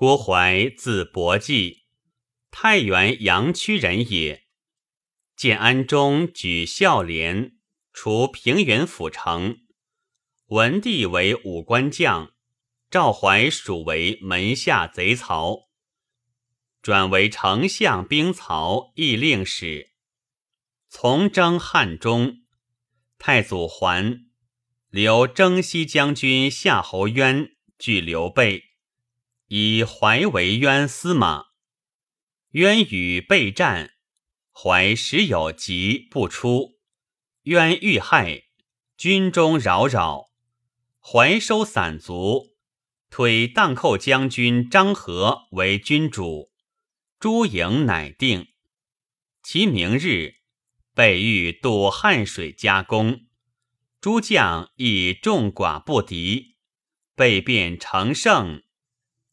郭淮，字伯济，太原阳曲人也。建安中举孝廉，除平原府丞。文帝为武官将，赵怀属为门下贼曹，转为丞相兵曹议令使，从征汉中。太祖还，留征西将军夏侯渊拒刘备。以怀为渊司马，渊与备战，怀时有疾不出，渊遇害，军中扰扰，怀收散卒，推荡寇将军张合为军主，诸营乃定。其明日，备欲渡汉水加攻，诸将以众寡不敌，备便乘胜。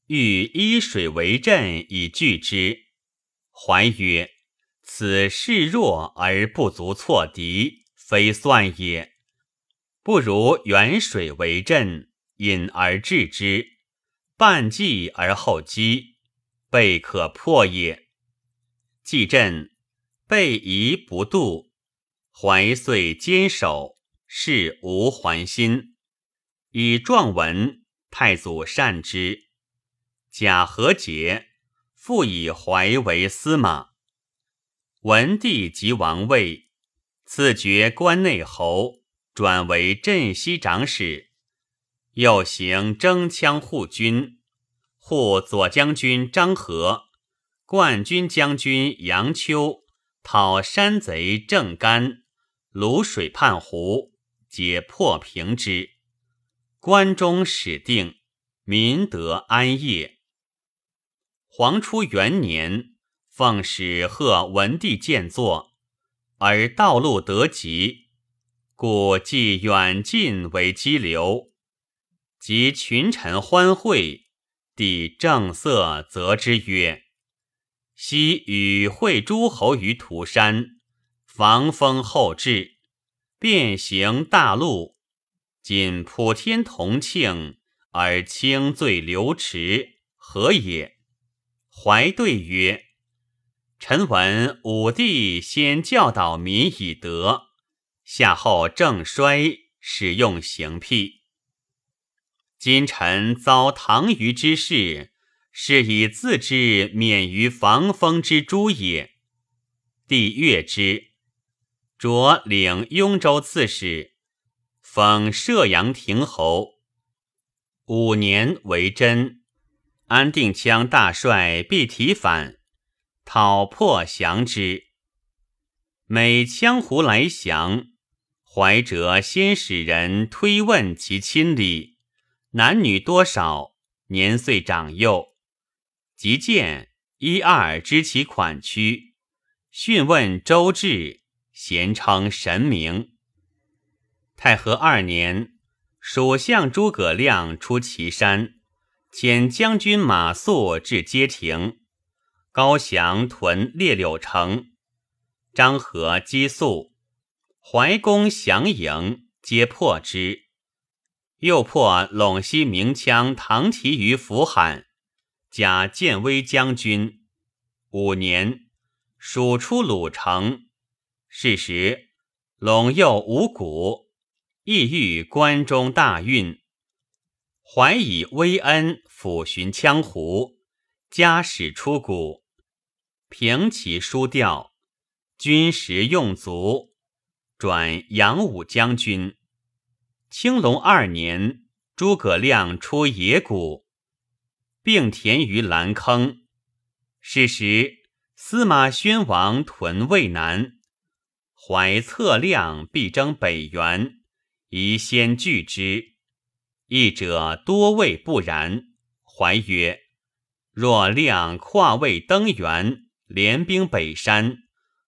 欲依水为阵以拒之，怀曰：“此势弱而不足挫敌，非算也。不如远水为阵，引而制之，半计而后击，备可破也。”既阵，备疑不度，怀遂坚守，事无还心。以状文，太祖善之。贾和杰，复以怀为司马。文帝即王位，赐爵关内侯，转为镇西长史。又行征羌护军，护左将军张合、冠军将军杨秋，讨山贼郑干，卤水畔湖，皆破平之。关中始定，民得安业。皇初元年，奉使贺文帝建作，而道路得吉，故既远近为激流。及群臣欢会，帝正色责之曰：“昔与会诸侯于涂山，防风后至，便行大路。今普天同庆，而轻罪流池，何也？”怀对曰：“臣闻武帝先教导民以德，夏后正衰，使用刑辟。今臣遭唐虞之事，是以自知免于防风之诛也。”帝悦之，擢领雍州刺史，封射阳亭侯。五年为真。安定羌大帅必提反，讨破降之。每羌胡来降，怀哲先使人推问其亲礼，男女多少，年岁长幼，即见一二知其款曲，讯问周至，咸称神明。太和二年，蜀相诸葛亮出祁山。遣将军马谡至街亭，高翔屯列柳城，张合击宿，怀公降营，皆破之。又破陇西名羌唐提于扶罕，假建威将军。五年，蜀出鲁城。是时，陇右五谷，意欲关中大运。怀以威恩抚寻羌胡，加使出谷，平其书调，军食用足，转扬武将军。青龙二年，诸葛亮出野谷，并田于蓝坑。是时，司马宣王屯渭南，怀策量必征北原，宜先拒之。译者多谓不然。怀曰：“若亮跨渭登原，联兵北山，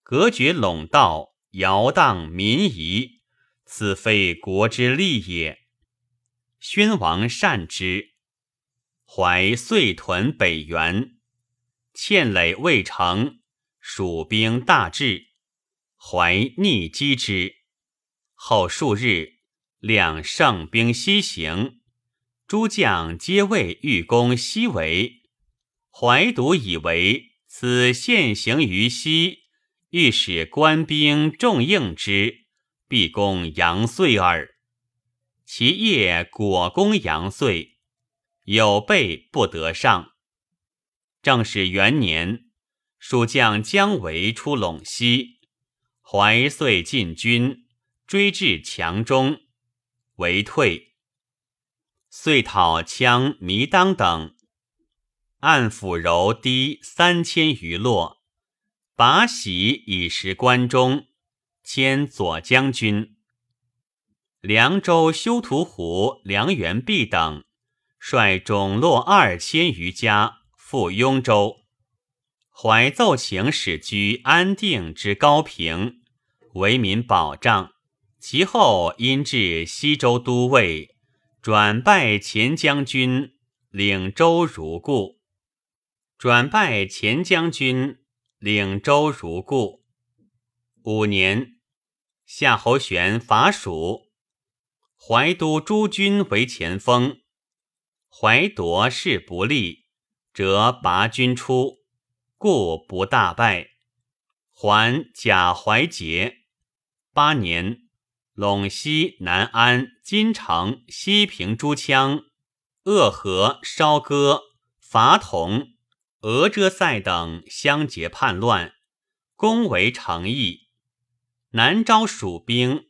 隔绝陇道，摇荡民夷，此非国之利也。”宣王善之。怀遂屯北原，堑垒未成，蜀兵大至，怀逆击之。后数日。两胜兵西行，诸将皆谓欲攻西围，怀独以为此现行于西，欲使官兵重应之，必攻杨遂耳。其业果攻杨遂，有备不得上。正始元年，蜀将姜维出陇西，怀遂进军，追至强中，为退。遂讨羌弥当等。按抚柔堤三千余落，拔喜以食关中，迁左将军。凉州修图湖梁元弼等率种落二千余家赴雍州，怀奏请使居安定之高平，为民保障。其后因至西州都尉，转拜前将军，领州如故。转拜前将军，领州如故。五年，夏侯玄伐蜀，怀都诸军为前锋，怀夺势不利，则拔军出，故不大败。还假怀节。八年，陇西、南安、金城、西平诸羌，鄂河、烧戈、伐同。俄遮塞等相结叛乱，攻围成邑。南招蜀兵，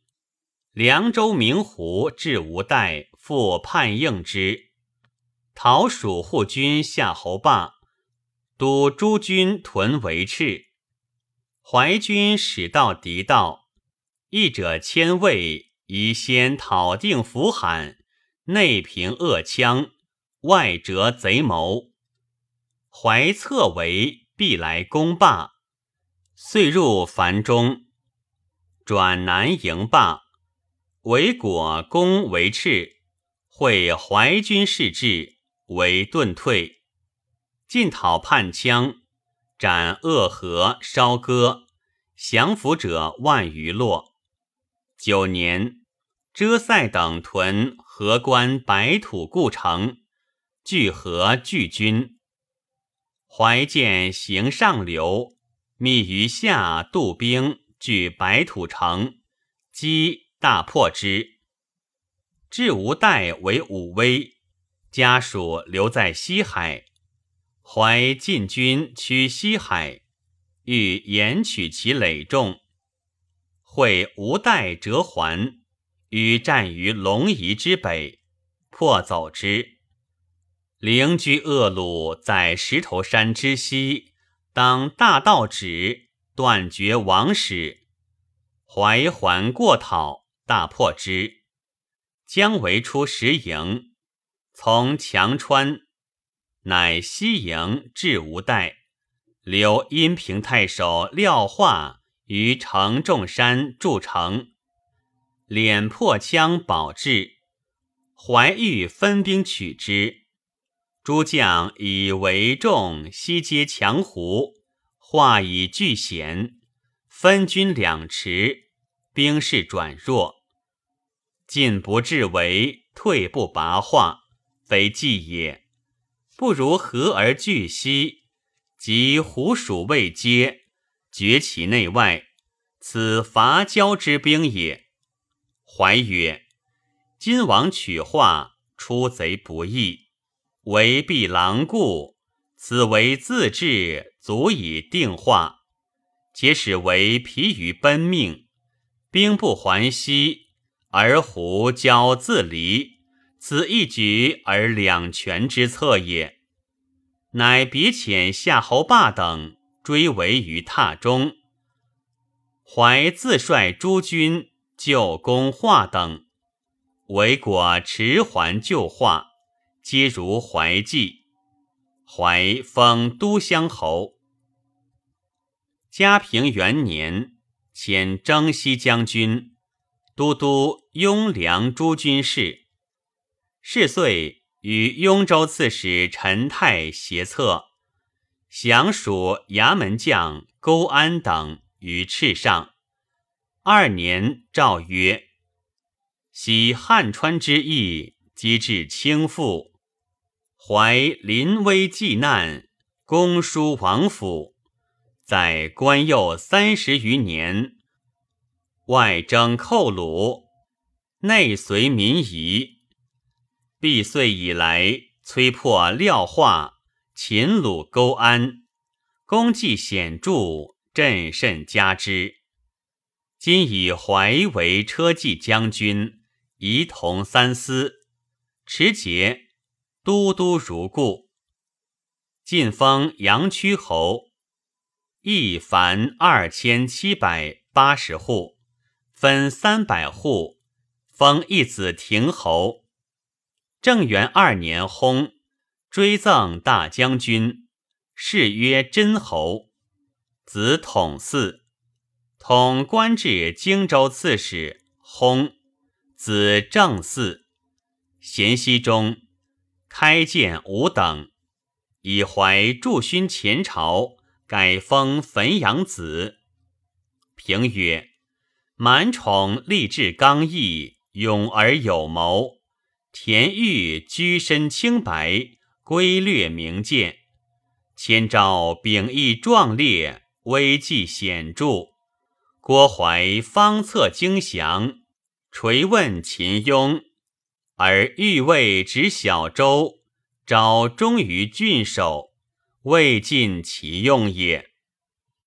凉州明湖至吴代复叛应之。讨蜀护军夏侯霸，督诸军屯围赤。淮军使到敌道，义者千位，宜先讨定扶罕，内平恶羌，外折贼谋。怀策为必来攻霸，遂入樊中，转南迎霸，为果攻为赤，会淮军士至，为遁退，进讨叛羌，斩恶河、烧戈，降服者万余落。九年，遮塞等屯河关白土故城，聚合聚军。怀见行上流，密于下渡兵据白土城，击大破之。至吴代为武威，家属留在西海。怀进军取西海，欲延取其累众，会吴代折还，与战于龙夷之北，破走之。灵居恶鲁在石头山之西，当大道止，断绝王使。怀环过讨，大破之。姜维出石营，从强川，乃西营至吴代，留阴平太守廖化于城仲山筑城，敛破羌保至。怀玉分兵取之。诸将以为众，西接强胡，化以拒险，分军两池，兵势转弱。进不至围，退不拔化，非计也。不如和而聚西，及胡蜀未接，绝其内外，此伐交之兵也。怀曰：今王取化，出贼不易。为必狼顾，此为自治，足以定化。且使为疲于奔命，兵不还西，而胡交自离，此一举而两全之策也。乃别遣夏侯霸等追围于榻中，怀自率诸军救公化等，为果迟还救化。皆如怀济，怀封都乡侯。嘉平元年，迁征西将军、都督雍凉诸军事。是岁，与雍州刺史陈泰协策，降蜀衙门将勾安等于赤上。二年，诏曰：“昔汉川之役，机至倾覆。”怀临危济难，公叔王府，在官右三十余年，外征寇虏，内随民夷。毕岁以来，摧破廖化，秦鲁勾安，功绩显著，朕甚加之。今以怀为车骑将军，仪同三司，持节都督如故。晋封阳曲侯，邑凡二千七百八十户，分三百户，封一子亭侯。正元二年薨，追赠大将军，谥曰真侯。子统嗣，统官至荆州刺史，薨。子正嗣，咸熙中，开建五等。以怀驻勋前朝，改封汾阳子。评曰：满宠立志刚毅，勇而有谋；田豫居身清白，规略明鉴。千招秉义壮烈，威绩显著。郭淮方策精详，垂问秦雍，而欲为执小州。昭忠于郡守，未尽其用也。